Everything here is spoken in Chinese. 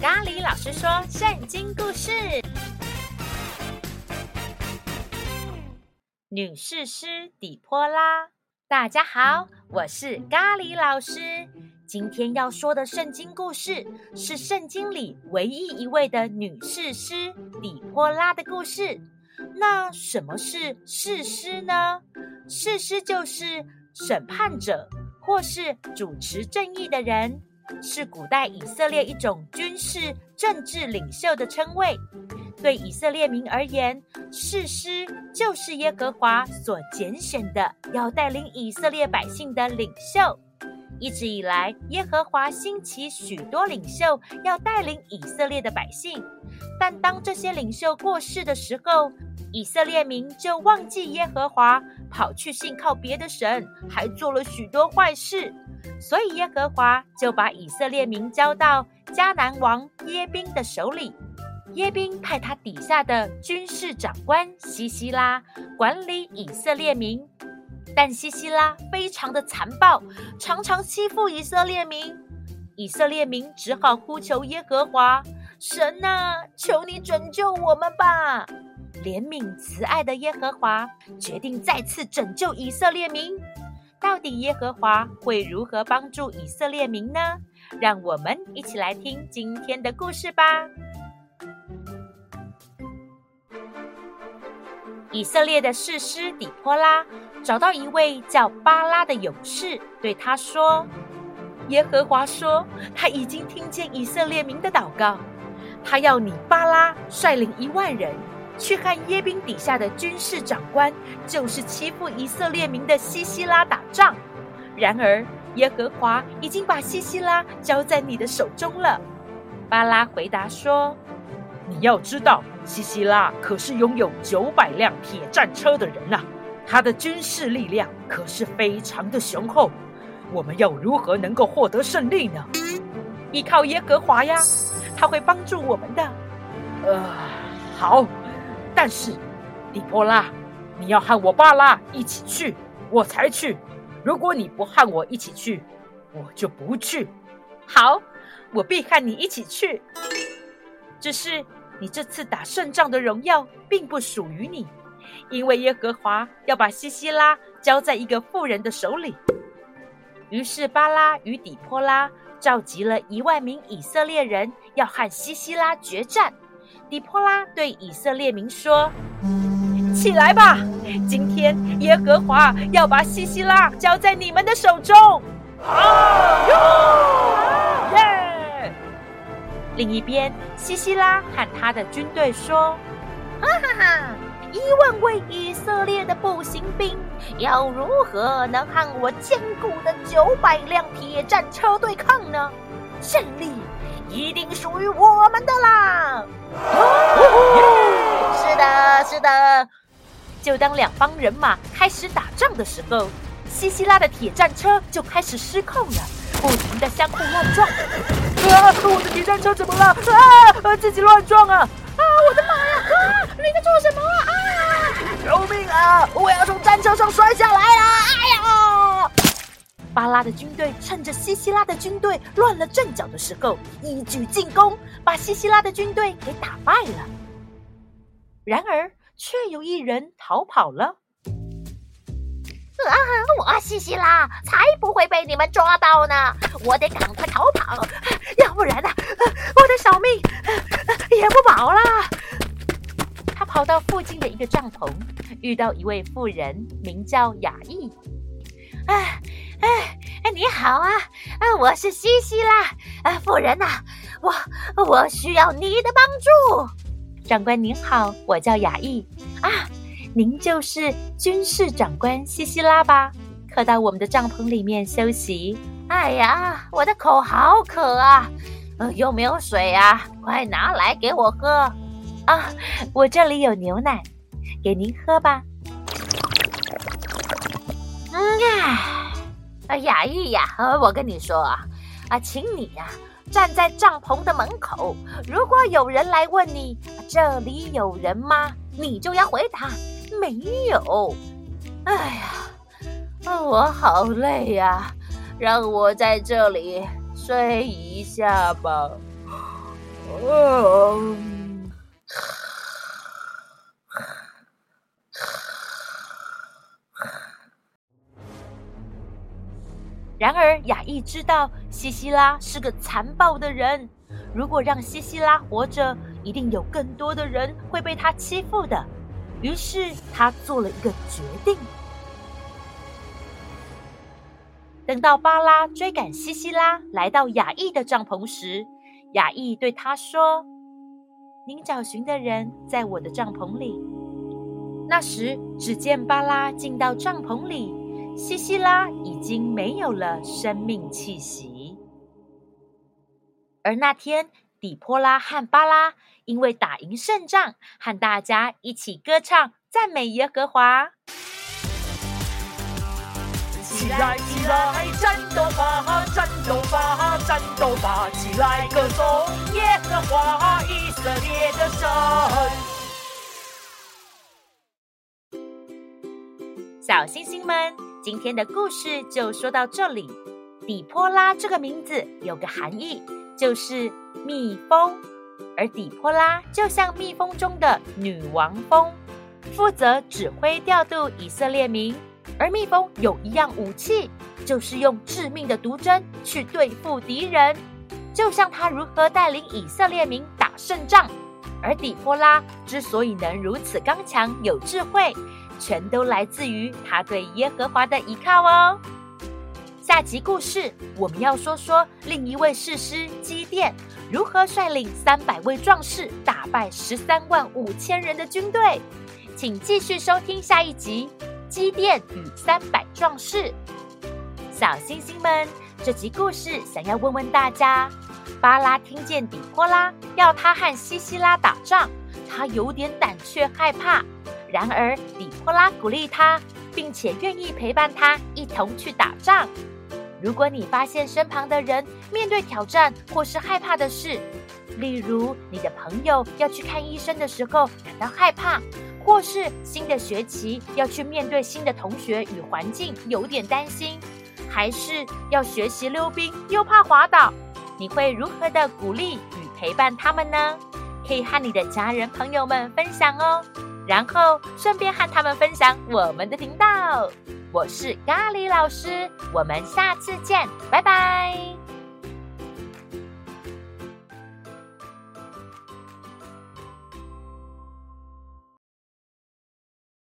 咖喱老师说圣经故事：女士师底波拉。大家好，我是咖喱老师。今天要说的圣经故事是圣经里唯一一位的女士师底波拉的故事。那什么是士师呢？士师就是审判者，或是主持正义的人。是古代以色列一种军事政治领袖的称谓。对以色列民而言，士师就是耶和华所拣选的，要带领以色列百姓的领袖。一直以来，耶和华兴起许多领袖，要带领以色列的百姓。但当这些领袖过世的时候，以色列民就忘记耶和华，跑去信靠别的神，还做了许多坏事。所以耶和华就把以色列民交到迦南王耶宾的手里。耶宾派他底下的军事长官西西拉管理以色列民，但西西拉非常的残暴，常常欺负以色列民。以色列民只好呼求耶和华：“神啊，求你拯救我们吧！”怜悯慈爱的耶和华决定再次拯救以色列民。到底耶和华会如何帮助以色列民呢？让我们一起来听今天的故事吧。以色列的士师底波拉找到一位叫巴拉的勇士，对他说：“耶和华说，他已经听见以色列民的祷告，他要你巴拉率领一万人。”去和耶宾底下的军事长官，就是欺负以色列民的西西拉打仗。然而，耶和华已经把西西拉交在你的手中了。巴拉回答说：“你要知道，西西拉可是拥有九百辆铁战车的人呐、啊，他的军事力量可是非常的雄厚。我们要如何能够获得胜利呢？依靠耶和华呀，他会帮助我们的。呃，好。”但是，底波拉，你要和我巴拉一起去，我才去。如果你不和我一起去，我就不去。好，我必和你一起去。只是你这次打胜仗的荣耀并不属于你，因为耶和华要把西西拉交在一个妇人的手里。于是巴拉与底波拉召集了一万名以色列人，要和西西拉决战。底波拉对以色列民说：“起来吧，今天耶和华要把西西拉交在你们的手中。”好，耶！另一边，西西拉和他的军队说：“哈哈哈！一万位以色列的步行兵，要如何能和我坚固的九百辆铁战车对抗呢？胜利！”一定属于我们的啦！是的，是的。就当两帮人马开始打仗的时候，西西拉的铁战车就开始失控了，不停的相互乱撞。啊！我的铁战车怎么了？啊！自己乱撞啊！啊！我的妈呀！啊！你在做什么啊？啊！救命啊！我要从战车上摔下来了！哎呀！巴拉的军队趁着西西拉的军队乱了阵脚的时候，一举进攻，把西西拉的军队给打败了。然而，却有一人逃跑了。啊！我西西拉才不会被你们抓到呢！我得赶快逃跑，要不然呢、啊，我的小命也不保了。他跑到附近的一个帐篷，遇到一位妇人，名叫雅意。哎。你好啊！啊，我是西西拉。啊，夫人呐、我我需要你的帮助。长官您好，我叫雅意。啊，您就是军事长官西西拉吧？可到我们的帐篷里面休息。哎呀，我的口好渴啊！有没有水啊？快拿来给我喝。啊，我这里有牛奶，给您喝吧。嗯呀。雅意呀，我跟你说啊，啊，请你呀站在帐篷的门口。如果有人来问你这里有人吗，你就要回答没有。哎呀，我好累呀，让我在这里睡一下吧。嗯。然而，亚裔知道西西拉是个残暴的人，如果让西西拉活着，一定有更多的人会被他欺负的。于是，他做了一个决定。等到巴拉追赶西西拉来到亚裔的帐篷时，亚裔对他说：“您找寻的人在我的帐篷里。”那时，只见巴拉进到帐篷里。西西拉已经没有了生命气息，而那天底波拉和巴拉因为打赢胜仗，和大家一起歌唱赞美耶和华。起来，起来，战斗吧，战斗吧，战斗吧！起来，歌颂耶和华以色列的神。小星星们。今天的故事就说到这里。底波拉这个名字有个含义，就是蜜蜂，而底波拉就像蜜蜂中的女王蜂，负责指挥调度以色列民。而蜜蜂有一样武器，就是用致命的毒针去对付敌人，就像他如何带领以色列民打胜仗。而底波拉之所以能如此刚强有智慧，全都来自于他对耶和华的依靠哦。下集故事我们要说说另一位士师基甸如何率领三百位壮士打败十三万五千人的军队，请继续收听下一集《基甸与三百壮士》。小星星们，这集故事想要问问大家：巴拉听见底波拉要他和西西拉打仗，他有点胆怯害怕。然而，底波拉鼓励他，并且愿意陪伴他一同去打仗。如果你发现身旁的人面对挑战或是害怕的事，例如你的朋友要去看医生的时候感到害怕，或是新的学期要去面对新的同学与环境有点担心，还是要学习溜冰又怕滑倒，你会如何的鼓励与陪伴他们呢？可以和你的家人朋友们分享哦。然后顺便和他们分享我们的频道。我是咖喱老师，我们下次见，拜拜。